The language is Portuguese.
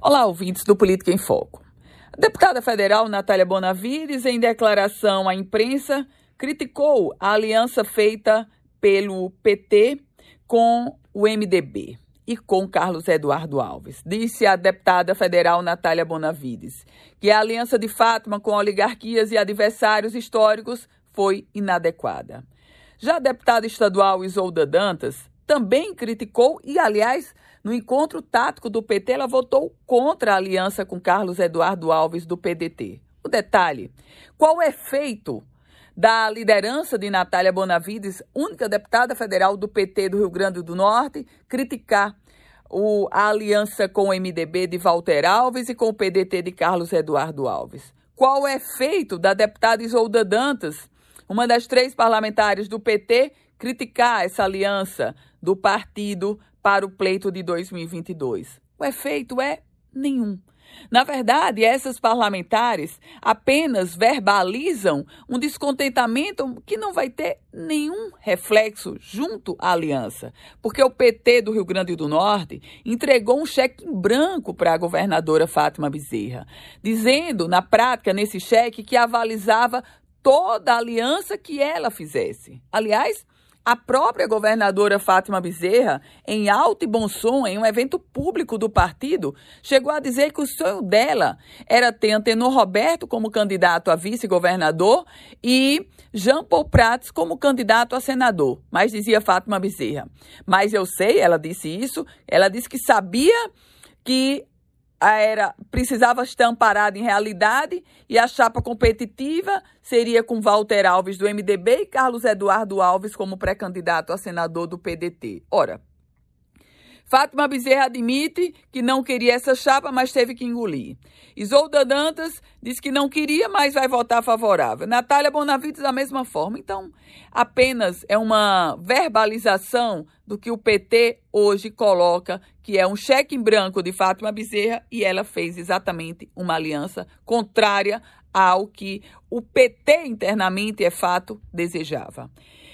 Olá, ouvintes do Política em Foco. A deputada federal Natália Bonavides, em declaração à imprensa, criticou a aliança feita pelo PT com o MDB e com Carlos Eduardo Alves. Disse a deputada federal Natália Bonavides que a aliança de Fátima com oligarquias e adversários históricos foi inadequada. Já a deputada estadual Isolda Dantas também criticou e, aliás, no encontro tático do PT, ela votou contra a aliança com Carlos Eduardo Alves do PDT. O detalhe: qual o efeito da liderança de Natália Bonavides, única deputada federal do PT do Rio Grande do Norte, criticar o, a aliança com o MDB de Walter Alves e com o PDT de Carlos Eduardo Alves? Qual o efeito da deputada Isolda Dantas, uma das três parlamentares do PT, criticar essa aliança do partido para o pleito de 2022. O efeito é nenhum. Na verdade, essas parlamentares apenas verbalizam um descontentamento que não vai ter nenhum reflexo junto à aliança, porque o PT do Rio Grande do Norte entregou um cheque em branco para a governadora Fátima Bezerra, dizendo na prática nesse cheque que avalizava toda a aliança que ela fizesse. Aliás, a própria governadora Fátima Bezerra, em alto e bom som, em um evento público do partido, chegou a dizer que o sonho dela era ter Antenor Roberto como candidato a vice-governador e Jean Paul Prats como candidato a senador. Mas dizia Fátima Bezerra. Mas eu sei, ela disse isso, ela disse que sabia que era precisava estar amparada em realidade e a chapa competitiva seria com Walter Alves do MDB e Carlos Eduardo Alves como pré-candidato a senador do PDT. Ora, Fátima Bezerra admite que não queria essa chapa, mas teve que engolir. Isolda Dantas diz que não queria, mas vai votar favorável. Natália Bonavides da mesma forma. Então, apenas é uma verbalização do que o PT hoje coloca, que é um cheque em branco de Fátima Bezerra, e ela fez exatamente uma aliança contrária ao que o PT internamente, é fato, desejava.